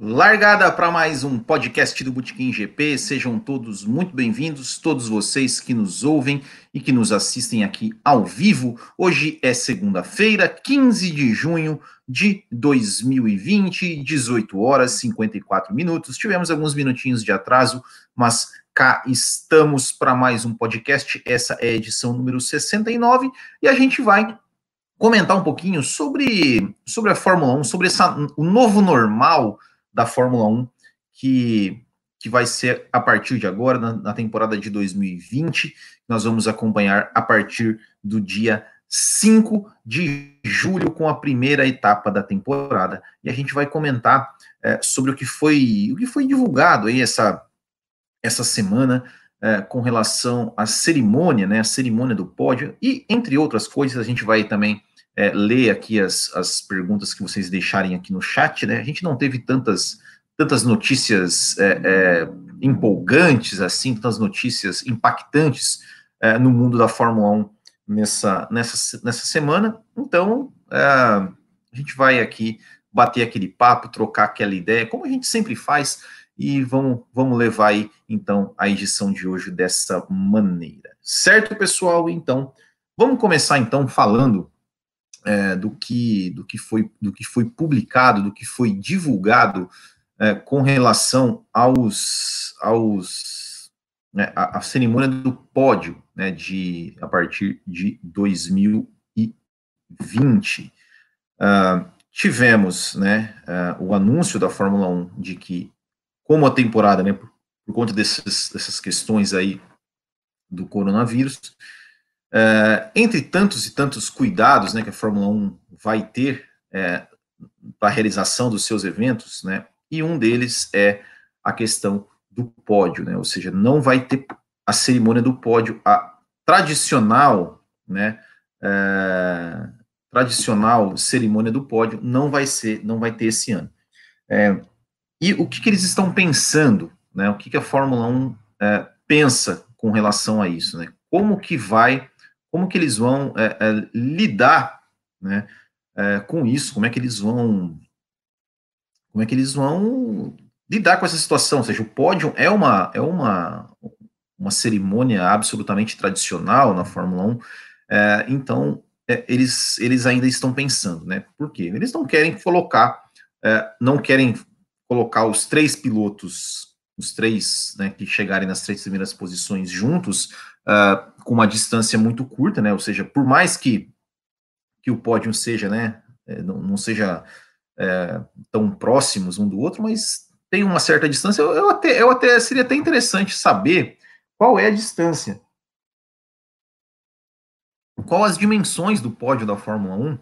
Largada para mais um podcast do Botequim GP. Sejam todos muito bem-vindos, todos vocês que nos ouvem e que nos assistem aqui ao vivo. Hoje é segunda-feira, 15 de junho de 2020, 18 horas 54 minutos. Tivemos alguns minutinhos de atraso, mas cá estamos para mais um podcast. Essa é a edição número 69 e a gente vai comentar um pouquinho sobre, sobre a Fórmula 1, sobre essa, o novo normal da Fórmula 1, que, que vai ser a partir de agora, na, na temporada de 2020. Nós vamos acompanhar a partir do dia 5 de julho, com a primeira etapa da temporada. E a gente vai comentar é, sobre o que foi o que foi divulgado aí essa, essa semana é, com relação à cerimônia, né, a cerimônia do pódio, e entre outras coisas, a gente vai também é, ler aqui as, as perguntas que vocês deixarem aqui no chat, né? A gente não teve tantas, tantas notícias é, é, empolgantes, assim, tantas notícias impactantes é, no mundo da Fórmula 1 nessa, nessa, nessa semana. Então, é, a gente vai aqui bater aquele papo, trocar aquela ideia, como a gente sempre faz, e vamos, vamos levar aí, então, a edição de hoje dessa maneira. Certo, pessoal? Então, vamos começar, então, falando é, do, que, do, que foi, do que foi publicado, do que foi divulgado é, com relação aos, aos né, a, a, cerimônia do pódio né, de, a partir de 2020. Uh, ah, tivemos né, uh, o anúncio da Fórmula 1 de que, como a temporada, né, por, por conta desses, dessas questões aí do coronavírus, é, entre tantos e tantos cuidados né, que a Fórmula 1 vai ter é, para a realização dos seus eventos, né, e um deles é a questão do pódio, né, ou seja, não vai ter a cerimônia do pódio, a tradicional, né, é, tradicional cerimônia do pódio não vai ser, não vai ter esse ano. É, e o que, que, eles estão pensando, né, o que, que a Fórmula 1 é, pensa com relação a isso, né, como que vai como que eles vão é, é, lidar né, é, com isso, como é que eles vão como é que eles vão lidar com essa situação, ou seja, o pódio é uma é uma uma cerimônia absolutamente tradicional na Fórmula 1, é, então é, eles eles ainda estão pensando, né? Por quê? Eles não querem colocar é, não querem colocar os três pilotos os três né, que chegarem nas três primeiras posições juntos uh, com uma distância muito curta, né? Ou seja, por mais que, que o pódio seja, né, é, não, não seja é, tão próximos um do outro, mas tem uma certa distância. Eu, eu, até, eu até seria até interessante saber qual é a distância. Qual as dimensões do pódio da Fórmula 1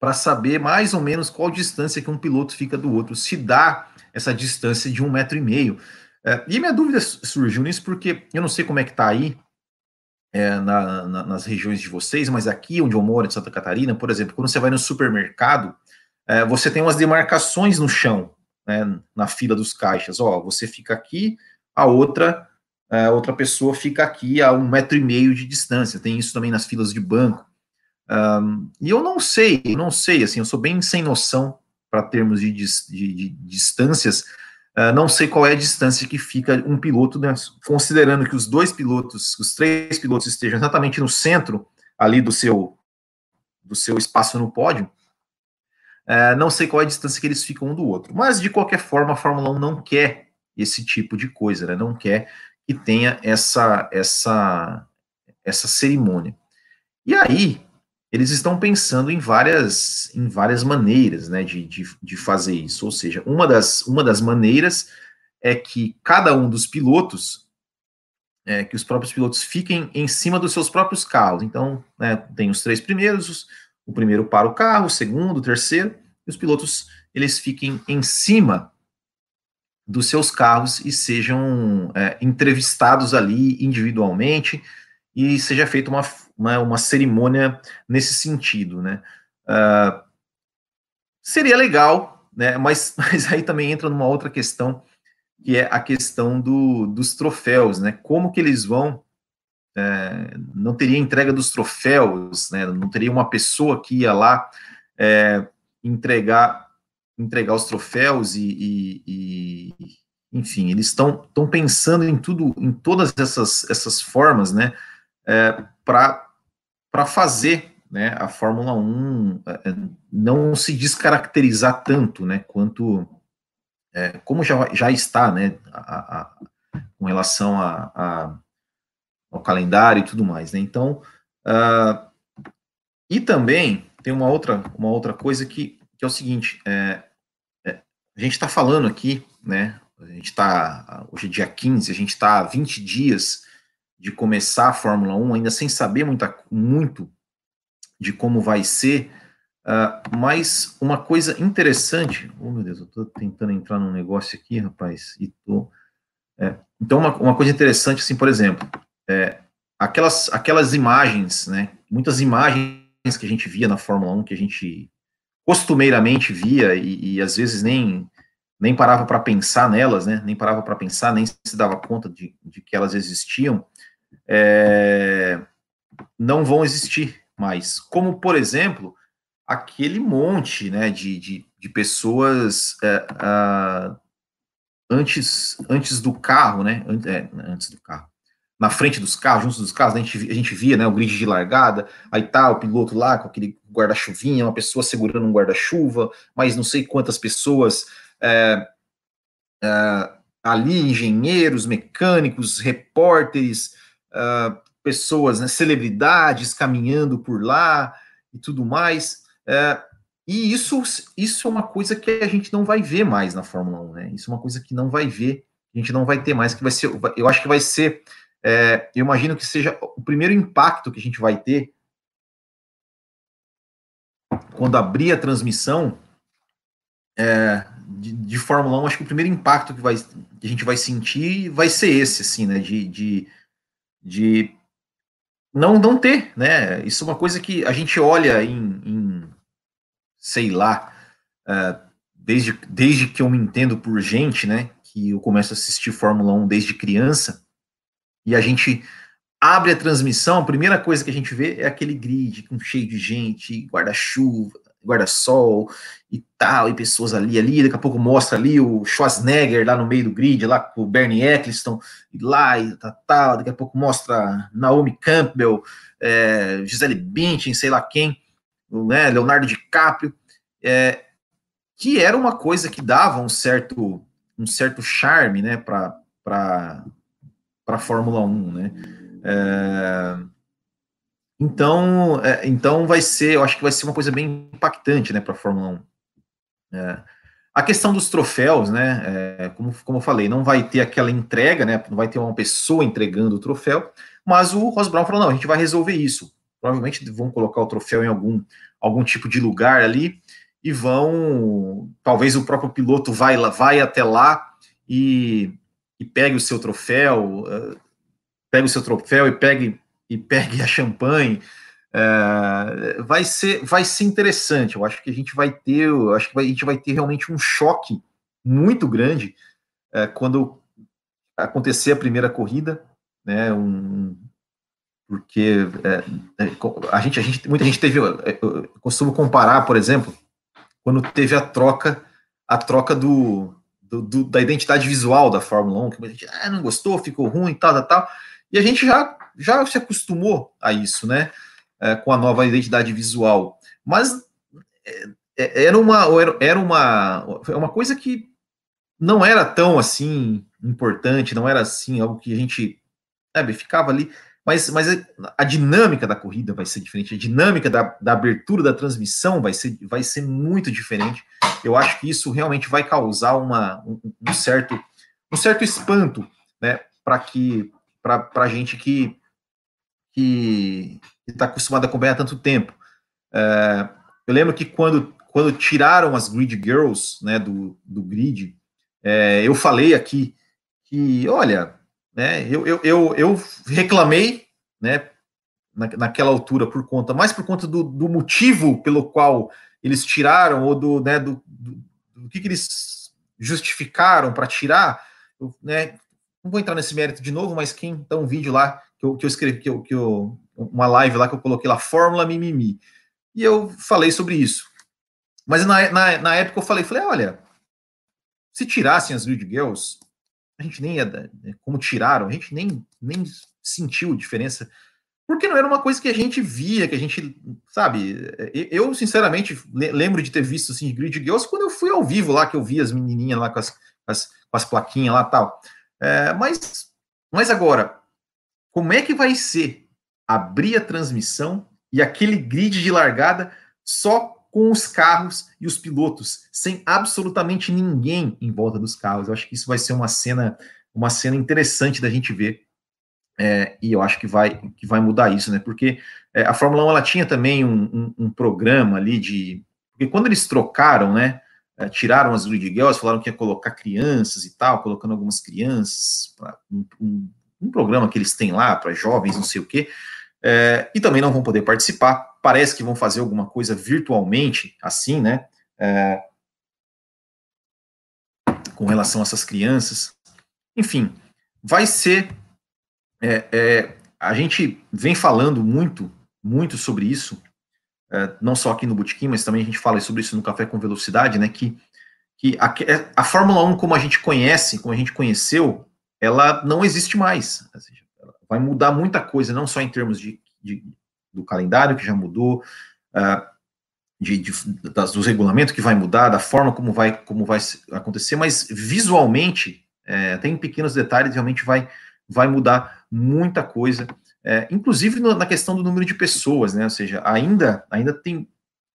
para saber mais ou menos qual distância que um piloto fica do outro, se dá essa distância de um metro e meio. É, e minha dúvida surgiu nisso porque eu não sei como é que está aí é, na, na, nas regiões de vocês, mas aqui onde eu moro, em Santa Catarina, por exemplo, quando você vai no supermercado, é, você tem umas demarcações no chão, né, na fila dos caixas. Ó, você fica aqui, a outra é, outra pessoa fica aqui a um metro e meio de distância. Tem isso também nas filas de banco. Um, e eu não sei, não sei, assim, eu sou bem sem noção para termos de, de, de distâncias, uh, não sei qual é a distância que fica um piloto, né, considerando que os dois pilotos, os três pilotos estejam exatamente no centro ali do seu, do seu espaço no pódio, uh, não sei qual é a distância que eles ficam um do outro. Mas, de qualquer forma, a Fórmula 1 não quer esse tipo de coisa, né, não quer que tenha essa, essa, essa cerimônia. E aí, eles estão pensando em várias, em várias maneiras né, de, de, de, fazer isso. Ou seja, uma das, uma das maneiras é que cada um dos pilotos, é, que os próprios pilotos fiquem em cima dos seus próprios carros. Então, né, tem os três primeiros, o primeiro para o carro, o segundo, o terceiro, e os pilotos eles fiquem em cima dos seus carros e sejam é, entrevistados ali individualmente e seja feita uma uma, uma cerimônia nesse sentido, né? Uh, seria legal, né? Mas, mas aí também entra numa outra questão, que é a questão do, dos troféus, né? Como que eles vão é, não teria entrega dos troféus, né? Não teria uma pessoa que ia lá é, entregar entregar os troféus e, e, e enfim, eles estão pensando em tudo, em todas essas, essas formas, né, é, para fazer né, a Fórmula 1 é, é, não se descaracterizar tanto, né, quanto é, como já, já está, né, a, a, com relação a, a, ao calendário e tudo mais, né, então, uh, e também tem uma outra, uma outra coisa que, que é o seguinte, é, é, a gente está falando aqui, né, a gente está, hoje é dia 15, a gente está há 20 dias de começar a Fórmula 1, ainda sem saber muita, muito de como vai ser, uh, mas uma coisa interessante, oh meu Deus, eu estou tentando entrar num negócio aqui, rapaz, e tô, é, então uma, uma coisa interessante, assim, por exemplo, é, aquelas, aquelas imagens, né, muitas imagens que a gente via na Fórmula 1, que a gente costumeiramente via e, e às vezes nem nem parava para pensar nelas, né? Nem parava para pensar, nem se dava conta de, de que elas existiam, é, não vão existir mais. Como, por exemplo, aquele monte, né, de, de, de pessoas é, antes, antes do carro, né? É, antes do carro. Na frente dos carros, juntos dos carros, a gente, a gente via né, o grid de largada, aí tá o piloto lá com aquele guarda-chuvinha, uma pessoa segurando um guarda-chuva, mas não sei quantas pessoas é, é, ali engenheiros, mecânicos, repórteres, é, pessoas, né, celebridades caminhando por lá e tudo mais. É, e isso, isso é uma coisa que a gente não vai ver mais na Fórmula 1, né? Isso é uma coisa que não vai ver, a gente não vai ter mais, que vai ser, eu acho que vai ser, é, eu imagino que seja o primeiro impacto que a gente vai ter quando abrir a transmissão, é, de, de, Fórmula 1, acho que o primeiro impacto que, vai, que a gente vai sentir vai ser esse, assim, né? De, de, de não, não ter, né? Isso é uma coisa que a gente olha em, em sei lá, uh, desde, desde que eu me entendo por gente, né? Que eu começo a assistir Fórmula 1 desde criança, e a gente abre a transmissão, a primeira coisa que a gente vê é aquele grid com cheio de gente, guarda-chuva, guarda-sol e tal, e pessoas ali, ali, daqui a pouco mostra ali o Schwarzenegger lá no meio do grid, lá com o Bernie Eccleston, e lá e tal, tal, daqui a pouco mostra Naomi Campbell, é, Gisele Bündchen, sei lá quem, né, Leonardo DiCaprio, é, que era uma coisa que dava um certo, um certo charme, né, para para Fórmula 1, né, é, então, é, então vai ser, eu acho que vai ser uma coisa bem impactante, né, para a Fórmula 1. É, a questão dos troféus, né, é, como, como eu falei, não vai ter aquela entrega, né, não vai ter uma pessoa entregando o troféu, mas o Ross Brown falou, não, a gente vai resolver isso. Provavelmente vão colocar o troféu em algum, algum tipo de lugar ali e vão, talvez o próprio piloto vai, vai até lá e, e pegue o seu troféu, uh, pegue o seu troféu e pegue e pegue a champanhe. É, vai ser vai ser interessante. Eu acho que a gente vai ter, acho que vai, a gente vai ter realmente um choque muito grande é, quando acontecer a primeira corrida, né? Um, porque é, a gente, a gente, muita gente teve, eu costumo comparar, por exemplo, quando teve a troca, a troca do, do, do da identidade visual da Fórmula 1, que a gente ah, não gostou, ficou ruim, tal, tal, tal, e a gente já já se acostumou a isso, né? É, com a nova identidade visual. Mas é, é era uma era uma uma coisa que não era tão assim importante, não era assim algo que a gente sabe, ficava ali. Mas, mas a dinâmica da corrida vai ser diferente, a dinâmica da, da abertura da transmissão vai ser, vai ser muito diferente. Eu acho que isso realmente vai causar uma, um, um certo, um certo espanto né, para que para a gente que que está acostumado a acompanhar há tanto tempo. É, eu lembro que quando, quando tiraram as Grid Girls né, do, do grid, é, eu falei aqui que, olha, né, eu, eu, eu, eu reclamei né, na, naquela altura por conta, mais por conta do, do motivo pelo qual eles tiraram, ou do, né, do, do, do que, que eles justificaram para tirar, eu, né, não vou entrar nesse mérito de novo, mas quem dá um vídeo lá que eu, que eu escrevi, que eu, que eu, uma live lá que eu coloquei lá, Fórmula Mimimi. E eu falei sobre isso. Mas na, na, na, época eu falei, falei, olha, se tirassem as grid girls, a gente nem ia, né, como tiraram, a gente nem, nem sentiu diferença, porque não era uma coisa que a gente via, que a gente, sabe, eu sinceramente lembro de ter visto assim, grid girls quando eu fui ao vivo lá, que eu vi as menininhas lá com as, as, com as plaquinhas lá tal. É, mas, mas agora, como é que vai ser abrir a transmissão e aquele grid de largada só com os carros e os pilotos, sem absolutamente ninguém em volta dos carros. Eu acho que isso vai ser uma cena, uma cena interessante da gente ver. É, e eu acho que vai, que vai mudar isso, né? Porque é, a Fórmula 1 ela tinha também um, um, um, programa ali de. Porque quando eles trocaram, né? É, tiraram as grid girls, falaram que ia colocar crianças e tal, colocando algumas crianças, um, um, programa que eles têm lá para jovens, não sei o quê é, e também não vão poder participar. Parece que vão fazer alguma coisa virtualmente, assim, né? É, com relação a essas crianças. Enfim, vai ser. É, é a gente vem falando muito, muito sobre isso, é, não só aqui no Botequim, mas também a gente fala sobre isso no Café com Velocidade, né? Que, que a, a Fórmula 1, como a gente conhece, como a gente conheceu, ela não existe mais. Vai mudar muita coisa, não só em termos de, de do calendário que já mudou, uh, de, de, das, dos regulamentos que vai mudar, da forma como vai, como vai acontecer, mas visualmente, é, tem pequenos detalhes, realmente vai, vai mudar muita coisa, é, inclusive no, na questão do número de pessoas, né? Ou seja, ainda, ainda tem,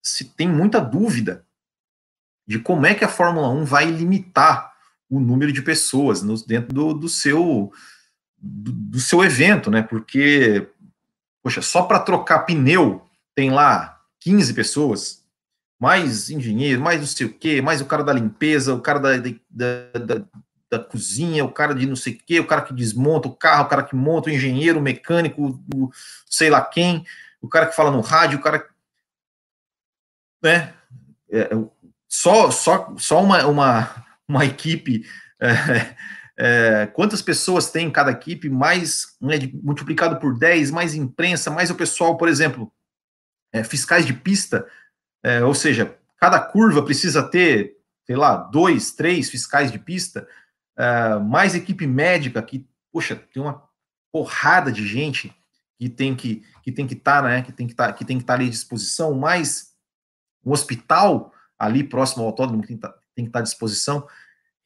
se tem muita dúvida de como é que a Fórmula 1 vai limitar o número de pessoas no, dentro do, do seu do, do, seu evento, né? Porque, poxa, só para trocar pneu tem lá 15 pessoas, mais engenheiro, mais não sei o quê, mais o cara da limpeza, o cara da, da, da, da cozinha, o cara de não sei o quê, o cara que desmonta o carro, o cara que monta, o engenheiro, o mecânico, o sei lá quem, o cara que fala no rádio, o cara. Né? É, só, só, só uma, uma, uma equipe. É, é, quantas pessoas tem em cada equipe, mais né, multiplicado por 10, mais imprensa, mais o pessoal, por exemplo, é, fiscais de pista, é, ou seja, cada curva precisa ter, sei lá, dois, três fiscais de pista, é, mais equipe médica, que, poxa, tem uma porrada de gente que tem que que tem que estar, tá, né, que tem que tá, estar tá ali à disposição, mais um hospital ali próximo ao autódromo que tem que estar, tem que estar à disposição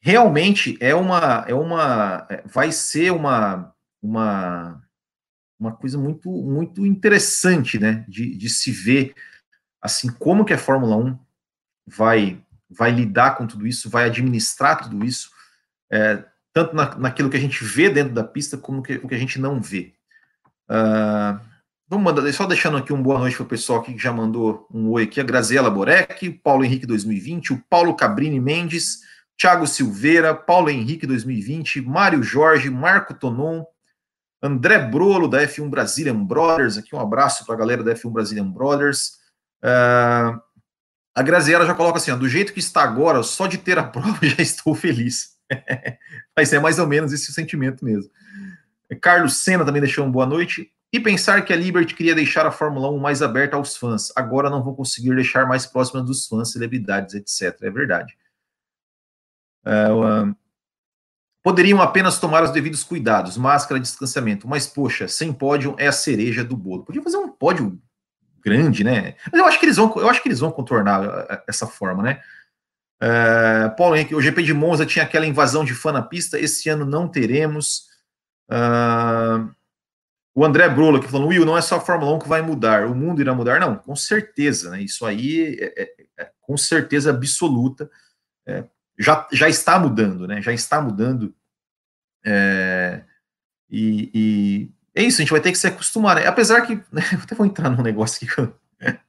realmente é uma, é uma, é, vai ser uma, uma, uma coisa muito, muito interessante, né, de, de se ver, assim, como que a Fórmula 1 vai, vai lidar com tudo isso, vai administrar tudo isso, é, tanto na, naquilo que a gente vê dentro da pista, como que, o que a gente não vê. Uh, vamos mandar, só deixando aqui um boa noite para o pessoal que já mandou um oi aqui, a Graziela Borek, o Paulo Henrique 2020, o Paulo Cabrini Mendes, Thiago Silveira, Paulo Henrique 2020, Mário Jorge, Marco Tonon, André Brolo, da F1 Brazilian Brothers, aqui um abraço para a galera da F1 Brazilian Brothers. Uh, a Graziela já coloca assim, ó, do jeito que está agora, só de ter a prova já estou feliz. Mas é mais ou menos esse sentimento mesmo. Carlos Senna também deixou uma boa noite. E pensar que a Liberty queria deixar a Fórmula 1 mais aberta aos fãs. Agora não vão conseguir deixar mais próxima dos fãs, celebridades, etc. É verdade. Uh, poderiam apenas tomar os devidos cuidados, máscara, distanciamento, mas poxa, sem pódio é a cereja do bolo. Podia fazer um pódio grande, né? Mas eu acho que eles vão, eu acho que eles vão contornar eh, eh, essa forma, né? Uh, Paulo Henrique, o GP de Monza tinha aquela invasão de fã na pista, esse ano não teremos. O André Brola que falou, Will, não é só a Fórmula 1 que vai mudar, o mundo irá mudar. Não, com certeza, né? Isso aí é, é, é com certeza absoluta. É, já, já está mudando, né? Já está mudando. É, e, e, é isso, a gente vai ter que se acostumar. Né? Apesar que. Né, eu até vou entrar num negócio aqui que eu.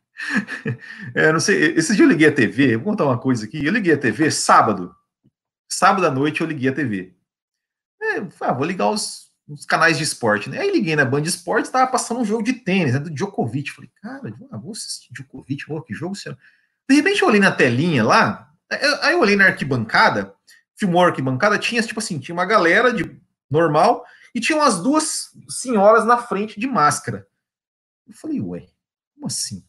É, não sei, esse dia eu liguei a TV, vou contar uma coisa aqui. Eu liguei a TV sábado. Sábado à noite eu liguei a TV. É, ah, vou ligar os, os, canais de esporte, né? Aí liguei na Band Esportes, tava passando um jogo de tênis, né, do Djokovic. Falei, cara, vou assistir Djokovic, que jogo será? De repente eu olhei na telinha lá, Aí eu olhei na arquibancada, filmou a arquibancada, tinha tipo assim, tinha uma galera de normal e tinha umas duas senhoras na frente de máscara. Eu falei, ué, como assim?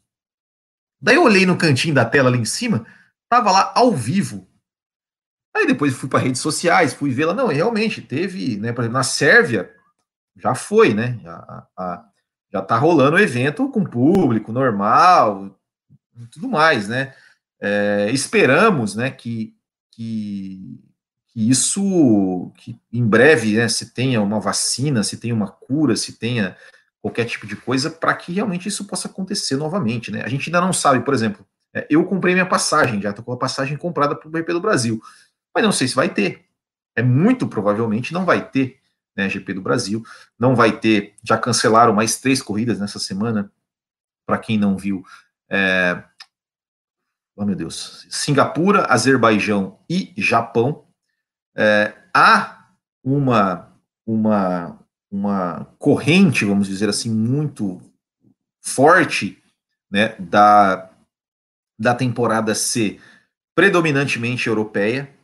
Daí eu olhei no cantinho da tela ali em cima, tava lá ao vivo. Aí depois fui para redes sociais, fui lá, não, realmente teve, né, por exemplo, na Sérvia, já foi, né, já, a, já tá rolando o evento com público normal, tudo mais, né, é, esperamos, né, que, que, que, isso, que em breve, né, se tenha uma vacina, se tenha uma cura, se tenha qualquer tipo de coisa, para que realmente isso possa acontecer novamente, né? A gente ainda não sabe, por exemplo, é, eu comprei minha passagem, já estou com a passagem comprada para o Brasil, mas não sei se vai ter. É muito provavelmente não vai ter, né, GP do Brasil, não vai ter, já cancelaram mais três corridas nessa semana, para quem não viu, é, oh meu Deus, Singapura, Azerbaijão e Japão, é, há uma, uma, uma corrente, vamos dizer assim, muito forte né, da, da temporada ser predominantemente europeia.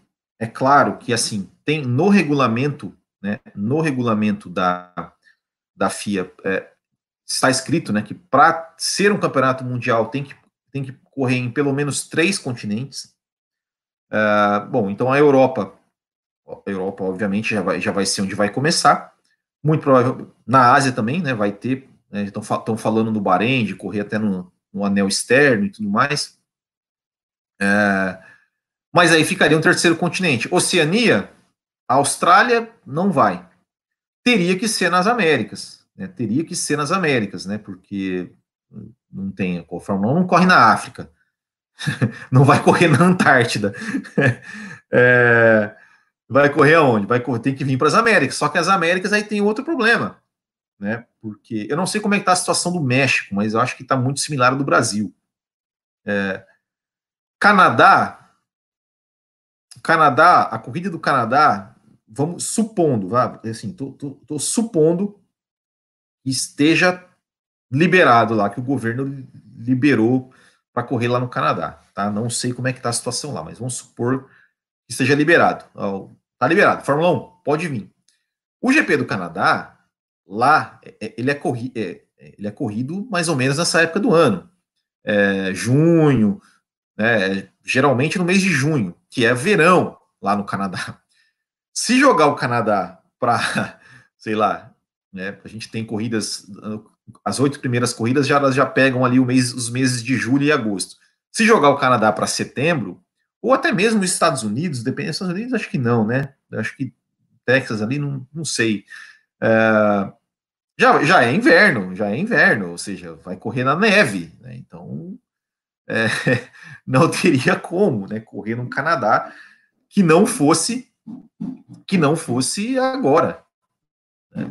É claro que assim tem no regulamento, né, no regulamento da, da FIA é, está escrito, né, que para ser um campeonato mundial tem que tem que correr em pelo menos três continentes. Uh, bom, então a Europa, a Europa obviamente já vai, já vai ser onde vai começar muito provável na Ásia também, né? Vai ter, estão né, falando no Bahrein de correr até no, no anel externo e tudo mais. É, mas aí ficaria um terceiro continente. Oceania, a Austrália não vai. Teria que ser nas Américas, né? Teria que ser nas Américas, né? Porque não tem a Fórmula 1 não corre na África, não vai correr na Antártida. é, vai correr aonde? Vai correr, tem que vir para as Américas. Só que as Américas aí tem outro problema, né? Porque eu não sei como é que está a situação do México, mas eu acho que está muito similar ao do Brasil. É, Canadá, Canadá, a corrida do Canadá, vamos supondo, assim, tô, tô, tô supondo que esteja liberado lá, que o governo liberou para correr lá no Canadá, tá? Não sei como é que está a situação lá, mas vamos supor que esteja liberado. Tá liberado. Fórmula 1, pode vir. O GP do Canadá, lá, é, é, ele é, corri é, ele é corrido mais ou menos nessa época do ano. É, junho, né, geralmente no mês de junho, que é verão lá no Canadá. Se jogar o Canadá para, sei lá, né, a gente tem corridas, as oito primeiras corridas já, já pegam ali mês, os meses de julho e agosto. Se jogar o Canadá para setembro, ou até mesmo os Estados Unidos, dependendo dos Estados Unidos, acho que não, né? Acho que Texas ali, não, não sei. É, já, já é inverno, já é inverno, ou seja, vai correr na neve, né? Então, é, não teria como, né? Correr no Canadá que não fosse que não fosse agora. Né?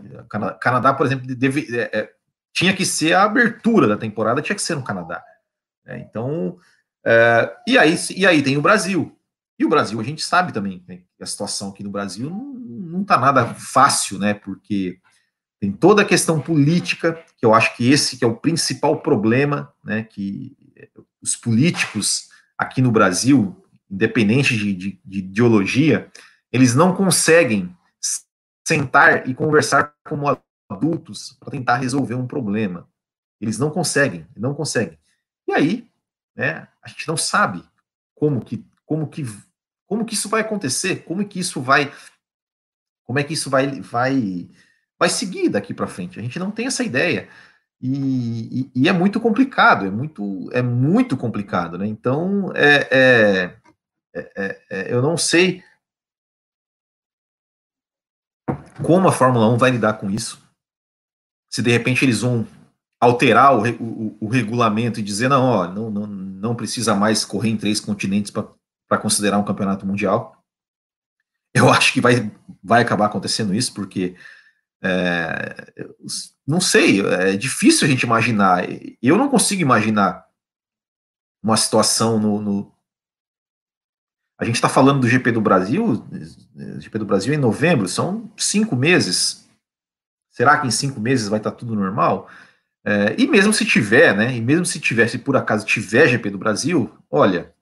Canadá, por exemplo, deve, é, é, tinha que ser a abertura da temporada, tinha que ser no Canadá. Né? Então, é, e, aí, e aí tem o Brasil. E o Brasil, a gente sabe também né, a situação aqui no Brasil não está nada fácil, né? Porque tem toda a questão política, que eu acho que esse que é o principal problema, né? Que os políticos aqui no Brasil, independente de, de, de ideologia, eles não conseguem sentar e conversar como adultos para tentar resolver um problema. Eles não conseguem, não conseguem. E aí, né, a gente não sabe como que, como que, como que isso vai acontecer, como que isso vai, como é que isso vai, vai, vai seguir daqui para frente. A gente não tem essa ideia. E, e, e, é muito complicado, é muito, é muito complicado, né? Então, é, é, é, é eu não sei como a Fórmula 1 vai lidar com isso. Se de repente eles vão alterar o, o, o regulamento e dizer, não, ó, não, não, não precisa mais correr em três continentes para considerar um campeonato mundial. Eu acho que vai, vai acabar acontecendo isso, porque é, não sei, é difícil a gente imaginar. Eu não consigo imaginar uma situação no. no a gente está falando do GP do Brasil, GP do Brasil em novembro, são cinco meses. Será que em cinco meses vai estar tá tudo normal? É, e mesmo se tiver, né? E mesmo se tivesse, por acaso tiver GP do Brasil, olha,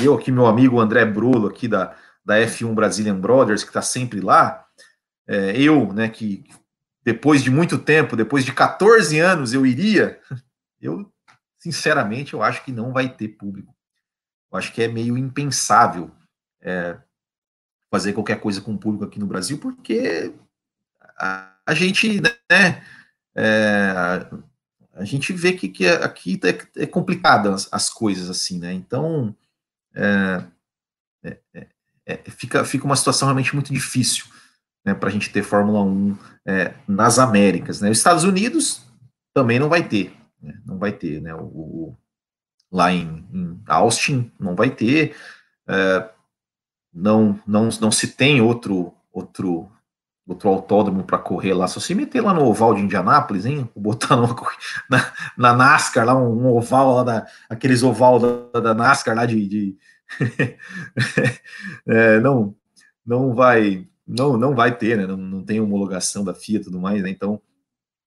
eu aqui, meu amigo André Brulo, aqui da, da F1 Brazilian Brothers, que está sempre lá, é, eu, né, que depois de muito tempo, depois de 14 anos, eu iria, eu, sinceramente, eu acho que não vai ter público. Eu acho que é meio impensável é, fazer qualquer coisa com o público aqui no Brasil, porque a, a gente, né, é, a gente vê que, que aqui é, é complicado as, as, coisas assim, né? Então é, é, é, é fica, fica uma situação realmente muito difícil né, para a gente ter Fórmula 1 nas Américas. Né? Os Estados Unidos também não vai ter, né? não vai ter, né? O, o lá em, em, Austin não vai ter, não, não, não se tem outro outro outro autódromo para correr lá, só se meter lá no oval de Indianápolis, hein? Botar na, na NASCAR lá, um, um, oval lá, da, aqueles oval da, da NASCAR lá de. de é, não, não vai. Não, não vai ter, né? Não, não tem homologação da FIA e tudo mais, né? Então,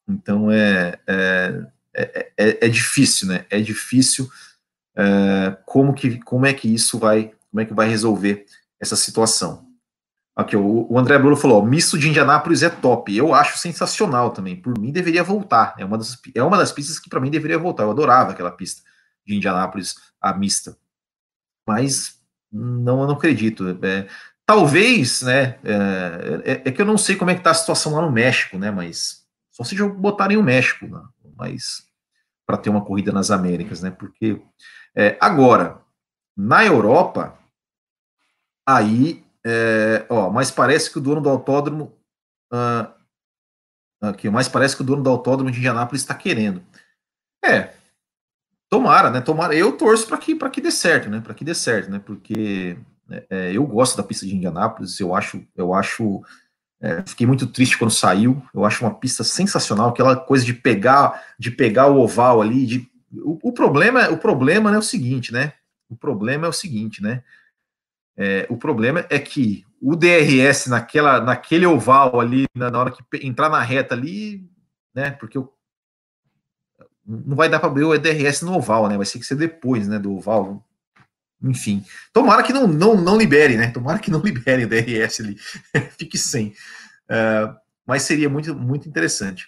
então é, é, é, é, é difícil, né? É difícil é, como, que, como é que isso vai, como é que vai resolver essa situação. Aqui, o, André Bruno falou: misto de Indianápolis é top. Eu acho sensacional também. Por mim, deveria voltar. É uma das, é uma das pistas que para mim deveria voltar. Eu adorava aquela pista de Indianápolis, a mista. Mas não, eu não acredito. É, talvez, né? É, é, é, que eu não sei como é que tá a situação lá no México, né? Mas só se botarem o México, né, mas para ter uma corrida nas Américas, né? Porque é, agora na Europa, aí é, ó, mas parece que o dono do autódromo. Uh, aqui, mas parece que o dono do autódromo de Indianápolis está querendo. É. Tomara, né? Tomara. Eu torço para que, que dê certo, né? Para que dê certo, né? Porque é, é, eu gosto da pista de Indianápolis, eu acho. Eu acho é, fiquei muito triste quando saiu. Eu acho uma pista sensacional, aquela coisa de pegar, de pegar o oval ali. De, o, o problema, o problema é o seguinte, né? O problema é o seguinte, né? É, o problema é que o DRS naquela, naquele oval ali, na, na hora que entrar na reta ali, né? Porque não vai dar para abrir o DRS no oval, né? Vai ser que ser depois, né? Do oval. Enfim, tomara que não, não, não libere, né? Tomara que não libere o DRS ali, fique sem. Uh, mas seria muito, muito interessante.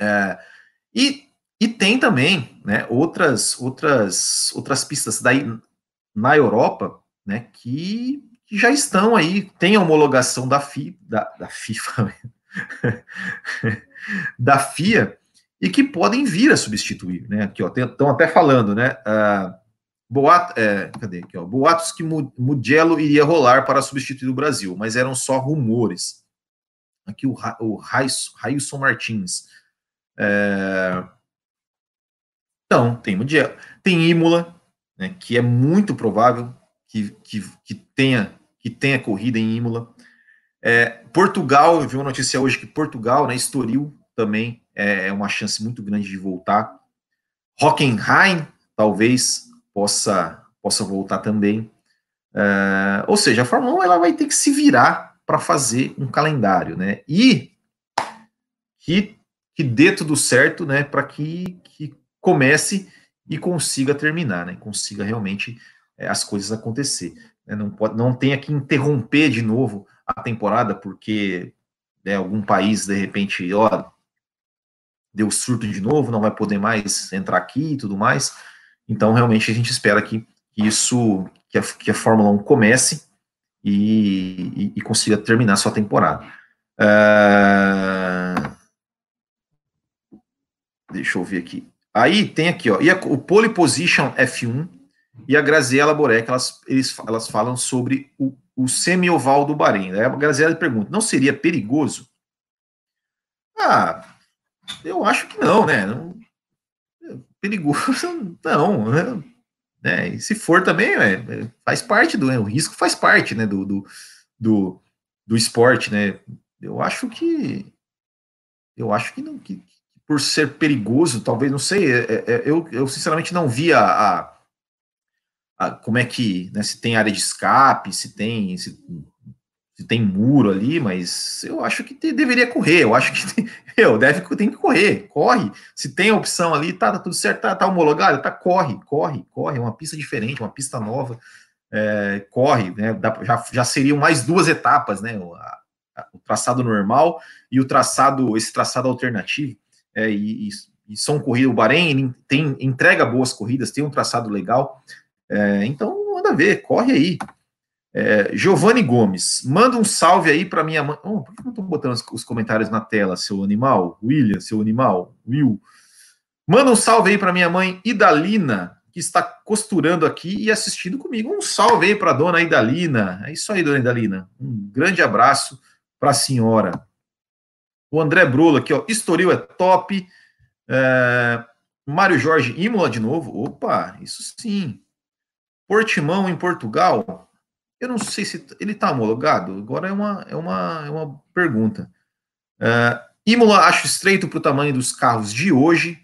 Uh, e, e tem também, né? Outras, outras, outras pistas daí na Europa né, que, já estão aí, tem a homologação da, FI, da, da FIFA, da FIA, e que podem vir a substituir, né? Aqui, ó, estão até falando, né? Uh, boato, é, cadê aqui, ó, boatos que Mugello iria rolar para substituir o Brasil, mas eram só rumores. Aqui o, o Railson Martins. É, então, tem Mugello, tem Imola, né, que é muito provável que, que, que, tenha, que tenha corrida em Imola. É, Portugal, eu vi uma notícia hoje que Portugal, né, Estoril também é, é uma chance muito grande de voltar. Hockenheim talvez possa, possa voltar também. É, ou seja, a Fórmula 1 ela vai ter que se virar para fazer um calendário, né? E que, que dê tudo certo, né? Para que, que comece e consiga terminar, né? Consiga realmente é, as coisas acontecer. Né? Não, pode, não tenha que interromper de novo a temporada porque né, algum país, de repente, ó, deu surto de novo, não vai poder mais entrar aqui e tudo mais. Então, realmente, a gente espera que, isso, que a, que a Fórmula 1 comece e, e, e consiga terminar sua temporada. Uh, deixa eu ver aqui. Aí tem aqui, ó, e a, o pole position F1 e a Graziela Borek, elas, eles, elas falam sobre o, o semi-oval do Bahrein. Aí a Graziela pergunta, não seria perigoso? Ah, eu acho que não, né? Não, perigoso, não. Né? né? E se for também, é, faz parte do, né? o risco faz parte, né, do, do, do, do esporte, né? Eu acho que, eu acho que não, que, por ser perigoso, talvez, não sei, é, é, eu, eu sinceramente não vi a, a como é que, né, se tem área de escape, se tem, se tem muro ali, mas eu acho que te, deveria correr, eu acho que tem, eu, deve, tem que correr, corre, se tem a opção ali, tá, tá tudo certo, tá, tá homologado, tá, corre, corre, corre, é uma pista diferente, uma pista nova, é, corre, né, dá, já, já seriam mais duas etapas, né, o, a, o traçado normal e o traçado, esse traçado alternativo, é, e, e e são corridas, o Bahrein tem, entrega boas corridas, tem um traçado legal, é, então manda ver, corre aí. É, Giovanni Gomes, manda um salve aí para minha mãe. Oh, por que não estou botando os, os, comentários na tela, seu animal? William, seu animal? Will. Manda um salve aí para minha mãe Idalina, que está costurando aqui e assistindo comigo. Um salve aí para dona Idalina. É isso aí, dona Idalina. Um grande abraço para a senhora. O André Brulo aqui, ó. Estoril é top. É... Mário Jorge Imola de novo. Opa, isso sim. Portimão em Portugal. Eu não sei se ele está homologado. Agora é uma, é uma, é uma pergunta. É... Imola acho estreito para o tamanho dos carros de hoje.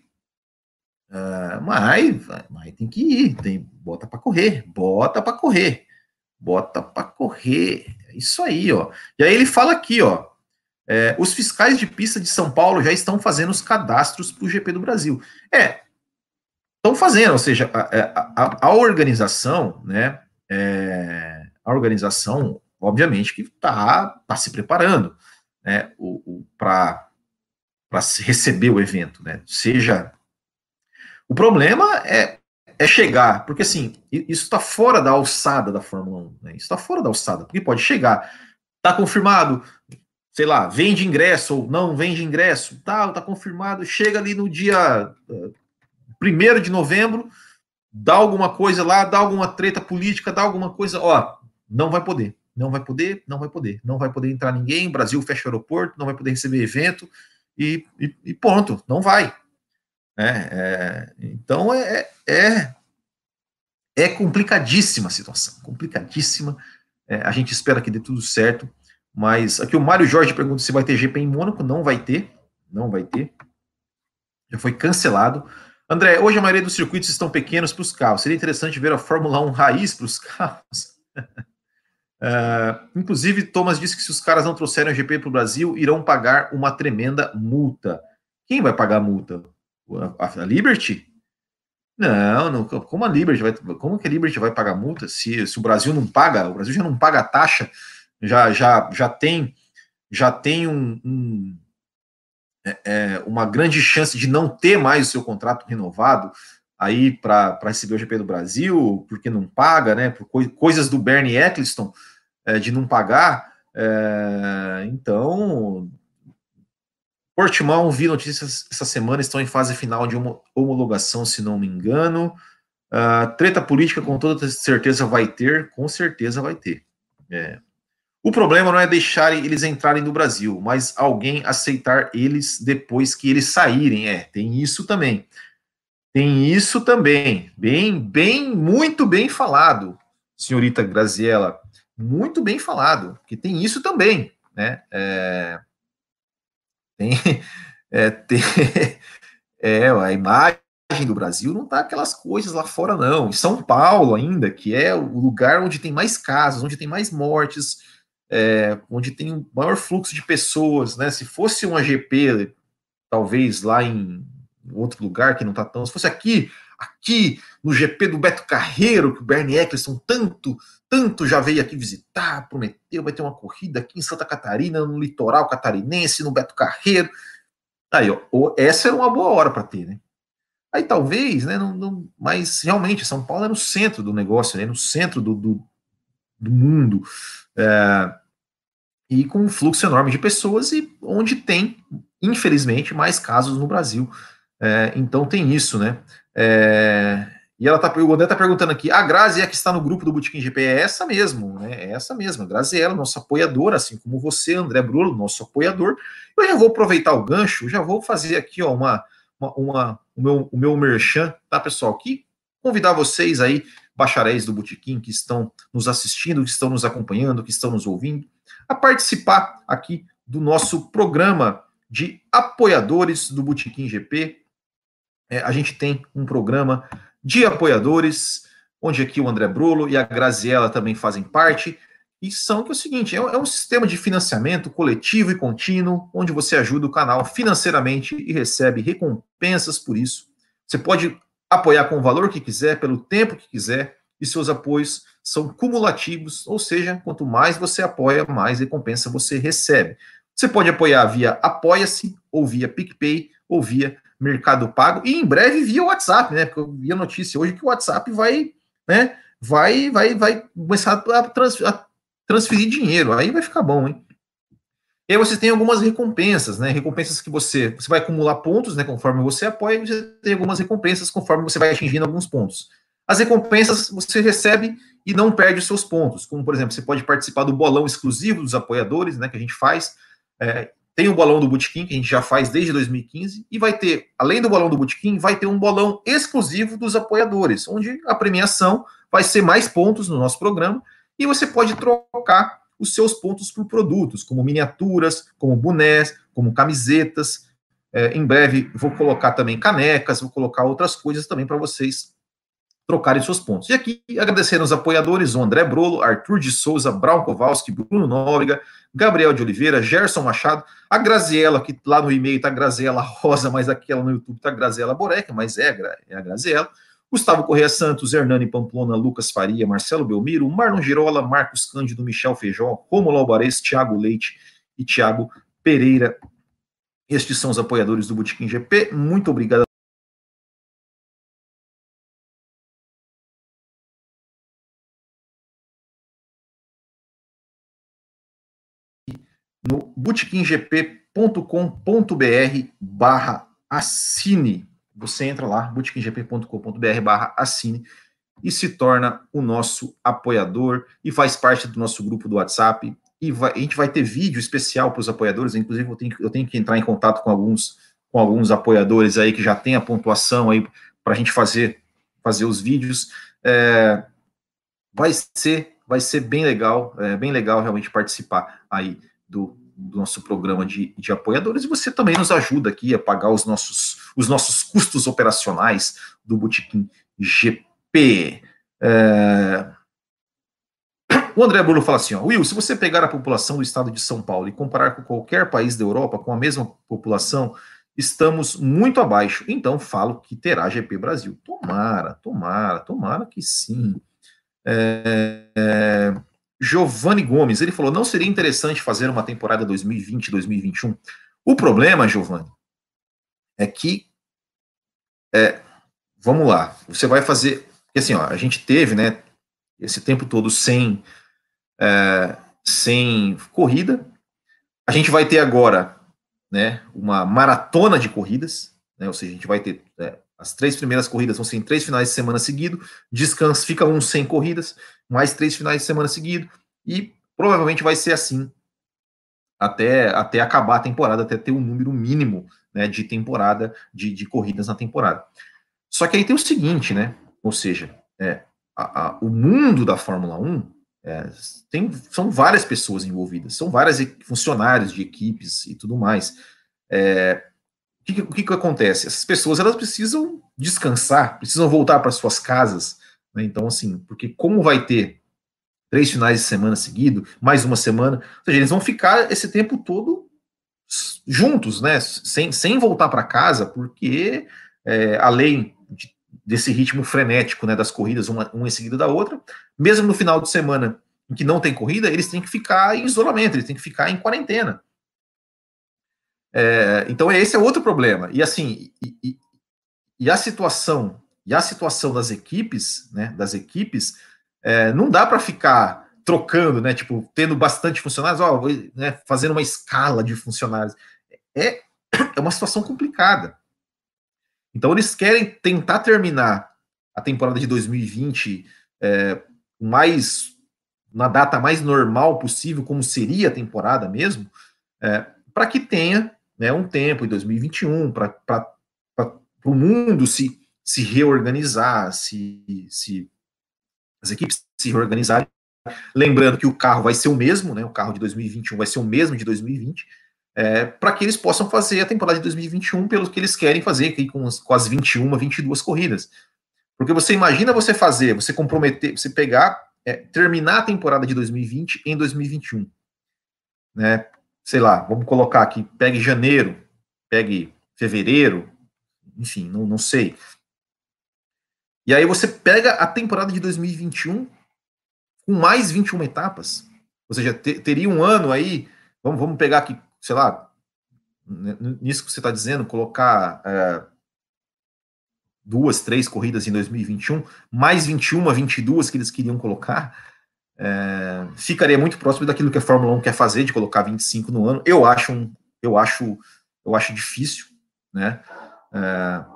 Uh, mas, mas tem que ir, tem, bota para correr, bota para correr, bota para correr. É isso aí, ó. E aí ele fala aqui, ó. É, os fiscais de pista de São Paulo já estão fazendo os cadastros para o GP do Brasil. É, estão fazendo, ou seja, a, a, a organização, né? É, a organização, obviamente, que está tá se preparando, né? Para receber o evento, né? Seja o problema é, é chegar, porque assim, isso está fora da alçada da Fórmula 1, né? Isso está fora da alçada, porque pode chegar, está confirmado, sei lá, vende ingresso ou não vende ingresso, tal, tá, tá confirmado, chega ali no dia eh, 1 de novembro, dá alguma coisa lá, dá alguma treta política, dá alguma coisa, ó, não vai poder, não vai poder, não vai poder, não vai poder entrar ninguém, Brasil fecha o aeroporto, não vai poder receber evento, e, e, e ponto, não vai, né? É, então é, é, é complicadíssima a situação, complicadíssima. É, a gente espera que dê tudo certo, mas aqui o Mário Jorge pergunta se vai ter GP em Mônaco. Não vai ter, não vai ter. Já foi cancelado. André, hoje a maioria dos circuitos estão pequenos para os carros. Seria interessante ver a Fórmula 1 raiz para os carros. Uh, inclusive, Thomas disse que se os caras não trouxerem o GP para o Brasil, irão pagar uma tremenda multa. Quem vai pagar a multa? A, a Liberty? Não, não, como a Liberty vai, como que a Liberty vai pagar multa se, se o Brasil não paga, o Brasil já não paga a taxa, já já já tem já tem um, um é, é uma grande chance de não ter mais o seu contrato renovado aí para receber o GP do Brasil, porque não paga, né? Por coisas do Bernie Eccleston é, de não pagar. É, então Portimão, vi notícias essa semana, estão em fase final de homologação, se não me engano. Uh, treta política, com toda certeza, vai ter, com certeza vai ter. É. O problema não é deixarem eles entrarem no Brasil, mas alguém aceitar eles depois que eles saírem. É, tem isso também. Tem isso também. Bem, bem, muito bem falado, senhorita Graziella. Muito bem falado, que tem isso também, né? É, tem, é, tem, é, a imagem do Brasil não tá aquelas coisas lá fora, não. Em São Paulo, ainda, que é o lugar onde tem mais casos, onde tem mais mortes, é, onde tem um maior fluxo de pessoas, né? Se fosse um AGP, talvez lá em outro lugar que não tá tão. Se fosse aqui, aqui no GP do Beto Carreiro, que o Bernie Eccleston tanto tanto já veio aqui visitar, prometeu, vai ter uma corrida aqui em Santa Catarina, no litoral catarinense, no Beto Carreiro. Aí, ó, essa era uma boa hora para ter, né? Aí talvez, né? Não, não, mas realmente, São Paulo é no centro do negócio, né? No centro do, do, do mundo. É, e com um fluxo enorme de pessoas e onde tem, infelizmente, mais casos no Brasil. É, então tem isso, né? É, e ela tá, o André está perguntando aqui, a Grazi é que está no grupo do Botequim GP, é essa mesmo, né? É essa mesma. A é ela, nossa apoiadora, assim como você, André Bruno, nosso apoiador. Eu já vou aproveitar o gancho, já vou fazer aqui, ó, uma, uma, uma o, meu, o meu merchan, tá, pessoal? Aqui, convidar vocês aí, bacharéis do Botequim, que estão nos assistindo, que estão nos acompanhando, que estão nos ouvindo, a participar aqui do nosso programa de apoiadores do Botequim GP. É, a gente tem um programa de apoiadores, onde aqui o André Brulo e a Graziella também fazem parte, e são que é o seguinte, é, é um sistema de financiamento coletivo e contínuo, onde você ajuda o canal financeiramente e recebe recompensas por isso. Você pode apoiar com o valor que quiser, pelo tempo que quiser, e seus apoios são cumulativos, ou seja, quanto mais você apoia, mais recompensa você recebe. Você pode apoiar via Apoia-se, ou via PicPay, ou via Mercado Pago e em breve via WhatsApp, né? Porque eu vi a notícia hoje que o WhatsApp vai, né? Vai, vai, vai começar a, trans, a transferir dinheiro. Aí vai ficar bom, hein? E aí você tem algumas recompensas, né? Recompensas que você, você vai acumular pontos, né? Conforme você apoia, você tem algumas recompensas conforme você vai atingindo alguns pontos. As recompensas você recebe e não perde os seus pontos. Como, por exemplo, você pode participar do bolão exclusivo dos apoiadores, né? Que a gente faz. É, tem o bolão do Bootkin, que a gente já faz desde 2015, e vai ter, além do bolão do Bootkin, vai ter um bolão exclusivo dos apoiadores, onde a premiação vai ser mais pontos no nosso programa, e você pode trocar os seus pontos por produtos, como miniaturas, como bonés, como camisetas. É, em breve vou colocar também canecas, vou colocar outras coisas também para vocês trocarem seus pontos. E aqui agradecer aos apoiadores, o André Brolo, Arthur de Souza, Brown Kowalski, Bruno Nóbrega, Gabriel de Oliveira, Gerson Machado, a Graziela, que lá no e-mail está Graziela Rosa, mas aqui ela no YouTube está Graziela Boreca, mas é, é a Graziela. Gustavo Correia Santos, Hernani Pamplona, Lucas Faria, Marcelo Belmiro, Marlon Girola, Marcos Cândido, Michel Feijó, Romulo Alvarez, Thiago Leite e Thiago Pereira. Estes são os apoiadores do Botequim GP. Muito obrigado. No botequimgp.com.br barra assine você entra lá, bootkinggp.com.br barra assine e se torna o nosso apoiador e faz parte do nosso grupo do WhatsApp. E vai, a gente vai ter vídeo especial para os apoiadores, inclusive eu tenho, eu tenho que entrar em contato com alguns, com alguns apoiadores aí que já tem a pontuação aí para a gente fazer, fazer os vídeos. É, vai ser vai ser bem legal, é bem legal realmente participar aí do, do nosso programa de, de apoiadores e você também nos ajuda aqui a pagar os nossos, os nossos custos operacionais do Botequim GP. É... O André Bruno fala assim: ó, Will, se você pegar a população do estado de São Paulo e comparar com qualquer país da Europa com a mesma população, estamos muito abaixo. Então falo que terá GP Brasil. Tomara, tomara, tomara que sim. É, é, Giovanni Gomes, ele falou: não seria interessante fazer uma temporada 2020-2021? O problema, Giovanni, é que. É, vamos lá, você vai fazer. Assim, ó, a gente teve, né, esse tempo todo sem, é, sem corrida. A gente vai ter agora, né, uma maratona de corridas, né, ou seja, a gente vai ter é, as três primeiras corridas vão ser em três finais de semana seguido, descanso, fica um sem corridas, mais três finais de semana seguido, e provavelmente vai ser assim até, até acabar a temporada, até ter um número mínimo né, de temporada, de, de corridas na temporada. Só que aí tem o seguinte, né? Ou seja, é, a, a, o mundo da Fórmula 1 é, tem, são várias pessoas envolvidas, são vários funcionários de equipes e tudo mais. É, o que, que, que acontece? Essas pessoas elas precisam descansar, precisam voltar para suas casas. Né? Então, assim, porque como vai ter três finais de semana seguido, mais uma semana, ou seja, eles vão ficar esse tempo todo juntos, né? Sem, sem voltar para casa, porque é, além de, desse ritmo frenético, né, das corridas, uma, uma em seguida da outra, mesmo no final de semana em que não tem corrida, eles têm que ficar em isolamento, eles têm que ficar em quarentena. É, então esse é outro problema. E assim, e, e, e, a situação e a situação das equipes, né, das equipes, é, não dá para ficar trocando, né, tipo tendo bastante funcionários, ó, né, fazendo uma escala de funcionários. É, é uma situação complicada. Então eles querem tentar terminar a temporada de 2020 é, mais na data mais normal possível, como seria a temporada mesmo, é, para que tenha né, um tempo em 2021 para o mundo se, se reorganizar, se, se as equipes se reorganizarem. Lembrando que o carro vai ser o mesmo, né, o carro de 2021 vai ser o mesmo de 2020, é, para que eles possam fazer a temporada de 2021 pelo que eles querem fazer aqui com as, com as 21, 22 corridas. Porque você imagina você fazer, você comprometer, você pegar, é, terminar a temporada de 2020 em 2021. Né? sei lá, vamos colocar aqui, pegue janeiro, pegue fevereiro, enfim, não, não sei. E aí você pega a temporada de 2021 com mais 21 etapas. Ou seja, ter, teria um ano aí, vamos, vamos pegar aqui, sei lá, nisso que você está dizendo, colocar é, duas, três corridas em 2021, mais 21, 22 que eles queriam colocar, é, ficaria muito próximo daquilo que a Fórmula 1 quer fazer, de colocar 25 no ano. Eu acho, um, eu acho, eu acho difícil, né? É,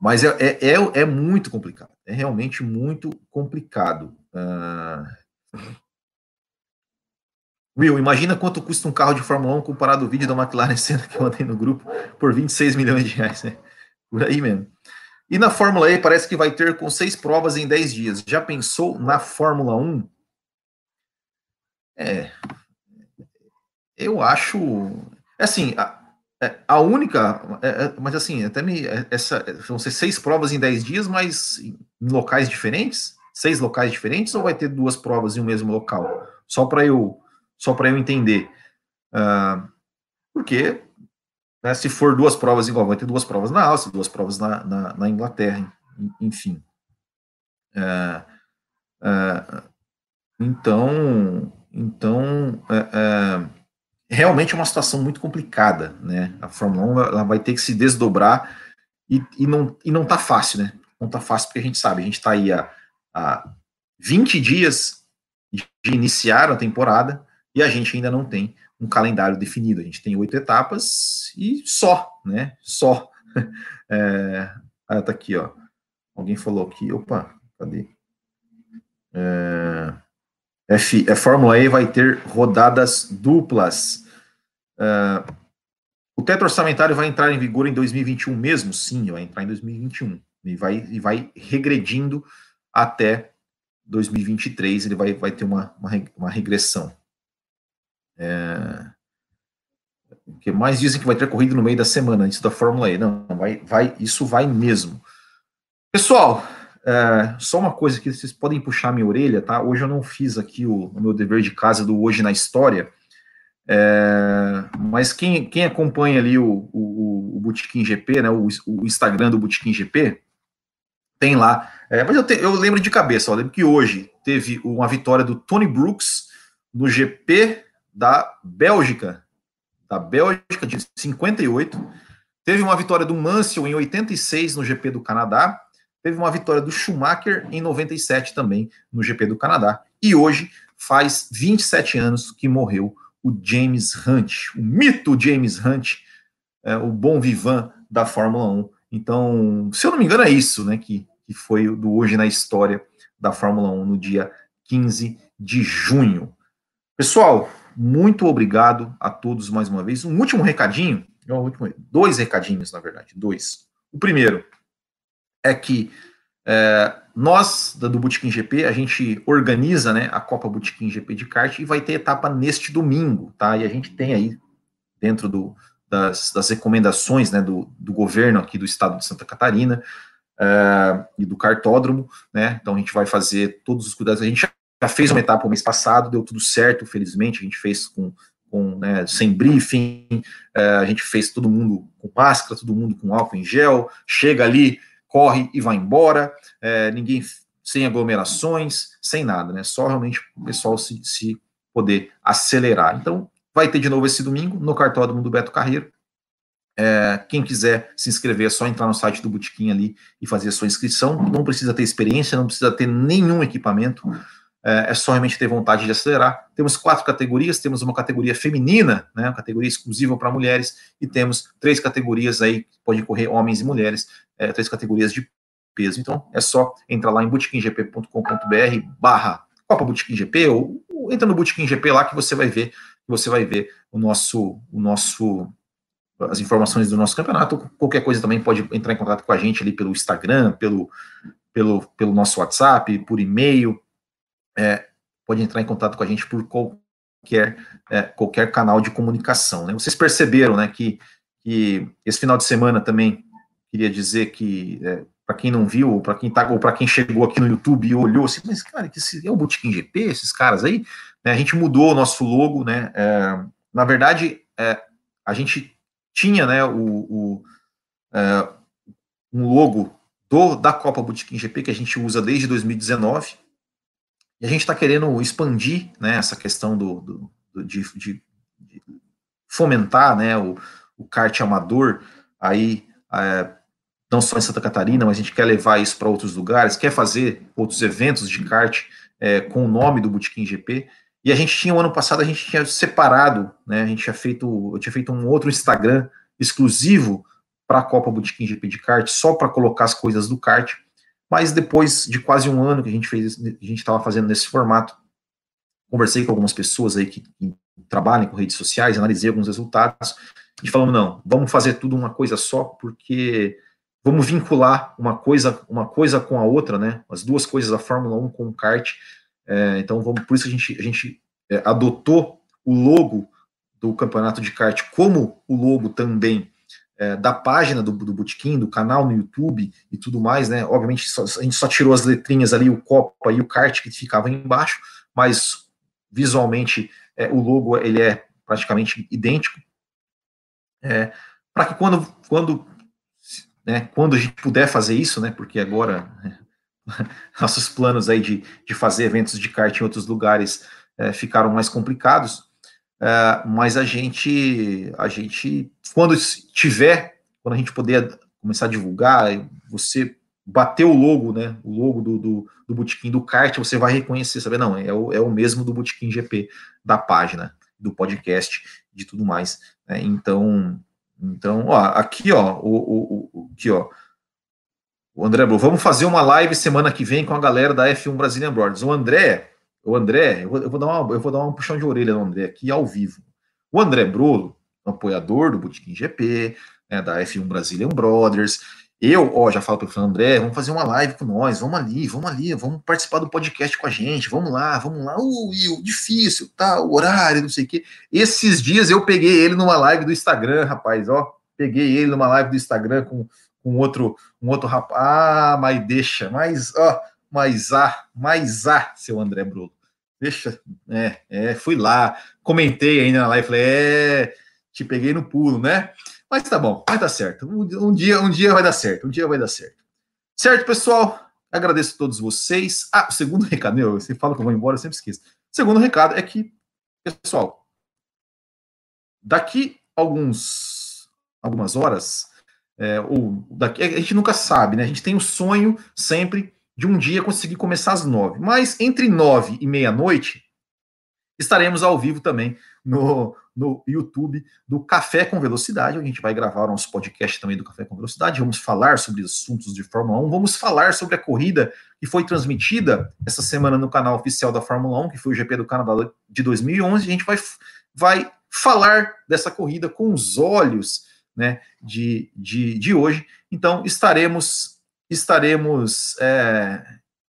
mas é, é, é, é, muito complicado, é realmente muito complicado. Uh... Will, imagina quanto custa um carro de Fórmula 1 comparado ao vídeo da McLaren Senna que eu mandei no grupo por 26 milhões de reais, né? Por aí mesmo. E na Fórmula E parece que vai ter com seis provas em 10 dias. Já pensou na Fórmula 1? É. Eu acho. Assim, a, é, a única. É, é, mas assim, até me. Essa, vão ser seis provas em 10 dias, mas em locais diferentes? Seis locais diferentes ou vai ter duas provas em um mesmo local? Só para eu, só eu entender. Uh, porque né, se for duas provas igual, vai ter duas provas na Áustria, duas provas na, na, na Inglaterra, enfim. É, é, então, então é, é, realmente é uma situação muito complicada, né? A Fórmula 1 ela vai ter que se desdobrar e, e não e não tá fácil, né? Não tá fácil porque a gente sabe, a gente está aí há, há 20 dias de iniciar a temporada e a gente ainda não tem um calendário definido. A gente tem oito etapas e só, né? Só. É, ah, tá aqui, ó. Alguém falou aqui, opa, cadê? É, F, é, Fórmula E vai ter rodadas duplas. É, o teto orçamentário vai entrar em vigor em 2021 mesmo? Sim, vai entrar em 2021. E vai, e vai regredindo até 2023, ele vai, vai ter uma, uma, uma regressão. É, que mais dizem que vai ter corrida no meio da semana antes da Fórmula E. Não, vai, vai, isso vai mesmo. Pessoal, é, só uma coisa que vocês podem puxar minha orelha, tá? Hoje eu não fiz aqui o, o meu dever de casa do Hoje na História, é, mas quem, quem acompanha ali o, o, o Botequim GP, né, o, o Instagram do Botequim GP, tem lá. É, mas eu, te, eu lembro de cabeça, ó, lembro que hoje teve uma vitória do Tony Brooks no GP da Bélgica, da Bélgica de 58. Teve uma vitória do Mansell em 86 no GP do Canadá. Teve uma vitória do Schumacher em 97 também no GP do Canadá. E hoje faz 27 anos que morreu o James Hunt, o mito James Hunt, é, o bom vivan da Fórmula 1. Então, se eu não me engano, é isso, né, que, que foi do hoje na história da Fórmula 1 no dia 15 de junho. Pessoal, muito obrigado a todos mais uma vez. Um último recadinho, dois recadinhos, na verdade, dois. O primeiro é que é, nós, do Botequim GP, a gente organiza né, a Copa Botequim GP de kart e vai ter etapa neste domingo, tá? E a gente tem aí, dentro do, das, das recomendações né, do, do governo aqui do estado de Santa Catarina, é, e do cartódromo, né? Então a gente vai fazer todos os cuidados. A gente já fez uma etapa o mês passado, deu tudo certo, felizmente, a gente fez com, com né, sem briefing, é, a gente fez todo mundo com máscara, todo mundo com álcool em gel, chega ali, corre e vai embora, é, ninguém sem aglomerações, sem nada, né? Só realmente o pessoal se, se poder acelerar. Então, vai ter de novo esse domingo no cartódromo do Beto Carreiro. É, quem quiser se inscrever é só entrar no site do Botequim ali e fazer a sua inscrição. Não precisa ter experiência, não precisa ter nenhum equipamento é, é só realmente ter vontade de acelerar. Temos quatro categorias, temos uma categoria feminina, né, uma categoria exclusiva para mulheres, e temos três categorias aí, podem correr homens e mulheres, é, três categorias de peso. Então, é só entrar lá em botequimgp.com.br barra Copa Botequim GP, ou, ou entra no Botequim GP lá que você vai ver, você vai ver o nosso, o nosso as informações do nosso campeonato. Qualquer coisa também pode entrar em contato com a gente ali pelo Instagram, pelo, pelo, pelo nosso WhatsApp, por e-mail, é, pode entrar em contato com a gente por qualquer, é, qualquer canal de comunicação. Né? Vocês perceberam né, que, que esse final de semana também queria dizer que, é, para quem não viu, ou para quem, tá, ou quem chegou aqui no YouTube e olhou assim, mas cara, que esse, é o Botequim GP, esses caras aí, né, a gente mudou o nosso logo, né? É, na verdade, é, a gente tinha né, o, o é, um logo do, da Copa Botequim GP que a gente usa desde 2019, e a gente está querendo expandir né, essa questão do, do, do de, de, fomentar né, o, o kart amador aí, é, não só em Santa Catarina, mas a gente quer levar isso para outros lugares, quer fazer outros eventos de kart é, com o nome do Botequim GP. E a gente tinha, o ano passado, a gente tinha separado, né? A gente tinha feito, eu tinha feito um outro Instagram exclusivo para a Copa Botequim GP de kart, só para colocar as coisas do kart. Mas depois de quase um ano que a gente fez, a gente estava fazendo nesse formato, conversei com algumas pessoas aí que, trabalham com redes sociais, analisei alguns resultados, e falamos, não, vamos fazer tudo uma coisa só, porque vamos vincular uma coisa, uma coisa com a outra, né? As duas coisas da Fórmula 1 com o kart. É, então, vamos, por isso a gente, a gente é, adotou o logo do campeonato de kart como o logo também é, da página do, do Botequim, do canal no YouTube e tudo mais, né? Obviamente, só, a gente só tirou as letrinhas ali, o Copa e o kart que ficava embaixo, mas visualmente é, o logo ele é praticamente idêntico. É, para que quando, quando né, quando a gente puder fazer isso, né, porque agora nossos planos aí de, de fazer eventos de kart em outros lugares é, ficaram mais complicados, é, mas a gente, a gente, quando tiver, quando a gente puder começar a divulgar, você bater o logo, né, o logo do, do, do Botequim do kart, você vai reconhecer, saber, não, é o, é o mesmo do Botequim GP da página, do podcast, de tudo mais. Né, então, então, ó, aqui, ó, o, o, o aqui, ó, o André vamos fazer uma live semana que vem com a galera da F1 Brazilian Brothers. O André, o André, eu vou, eu vou, dar uma, eu vou dar um puxão de orelha no André aqui ao vivo. O André Brolo, apoiador do Botequim GP, né, da F1 Brazilian Brothers, eu, ó, já falo para o André, vamos fazer uma live com nós, vamos ali, vamos ali, vamos participar do podcast com a gente, vamos lá, vamos lá, uh, difícil, tá, o horário, não sei o quê. Esses dias eu peguei ele numa live do Instagram, rapaz, ó, peguei ele numa live do Instagram com, com outro, um outro rapaz, ah, mas deixa, mas, ó, mas ah, mas ah, seu André Bruno, deixa, é, é, fui lá, comentei ainda na live, falei, é, te peguei no pulo, né? Mas tá bom, vai dar certo. Um, um, dia, um dia vai dar certo, um dia vai dar certo. Certo, pessoal? Agradeço a todos vocês. Ah, o segundo recado, meu, você fala que eu vou embora, eu sempre esqueço. O segundo recado é que, pessoal, daqui alguns algumas horas, é, ou daqui, a gente nunca sabe, né? A gente tem o sonho sempre de um dia conseguir começar às nove. Mas entre nove e meia-noite, estaremos ao vivo também no, no YouTube do Café com Velocidade. A gente vai gravar o nosso podcast também do Café com Velocidade. Vamos falar sobre assuntos de Fórmula 1. Vamos falar sobre a corrida que foi transmitida essa semana no canal oficial da Fórmula 1, que foi o GP do Canadá de 2011. A gente vai, vai falar dessa corrida com os olhos né, de, de, de hoje. Então, estaremos estaremos é,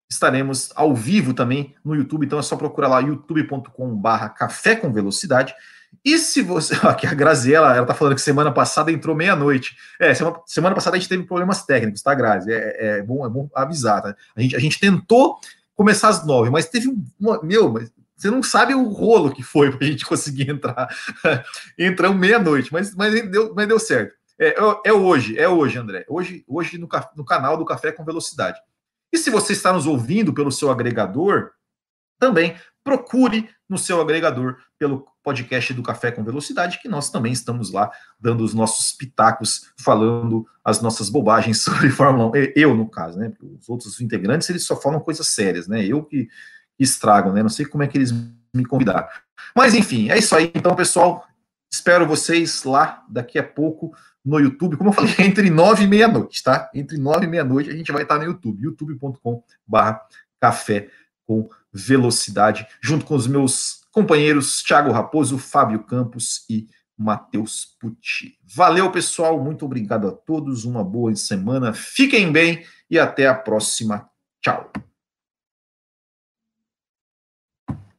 estaremos ao vivo também no YouTube, então é só procurar lá youtube.com/barra café com velocidade. E se você. Aqui a Graziela, ela tá falando que semana passada entrou meia-noite. É, semana, semana, passada a gente teve problemas técnicos, tá, Grazi? É, é bom, é bom avisar, tá? A gente, a gente tentou começar às nove, mas teve uma. Meu, mas você não sabe o rolo que foi para a gente conseguir entrar. Entramos meia-noite, mas, mas, deu, mas deu certo. É, é, é hoje, é hoje, André. Hoje, hoje no, no canal do Café com Velocidade. E se você está nos ouvindo pelo seu agregador, também procure no seu agregador pelo podcast do Café com Velocidade, que nós também estamos lá dando os nossos pitacos, falando as nossas bobagens sobre Fórmula 1. Eu, no caso, né? Os outros integrantes, eles só falam coisas sérias, né? Eu que, estragam, né? Não sei como é que eles me convidaram. Mas, enfim, é isso aí. Então, pessoal, espero vocês lá daqui a pouco no YouTube, como eu falei, entre nove e meia-noite, tá? Entre nove e meia-noite a gente vai estar no YouTube, youtube.com/barra café com velocidade, junto com os meus companheiros Thiago Raposo, Fábio Campos e Matheus Pucci. Valeu, pessoal, muito obrigado a todos, uma boa semana, fiquem bem e até a próxima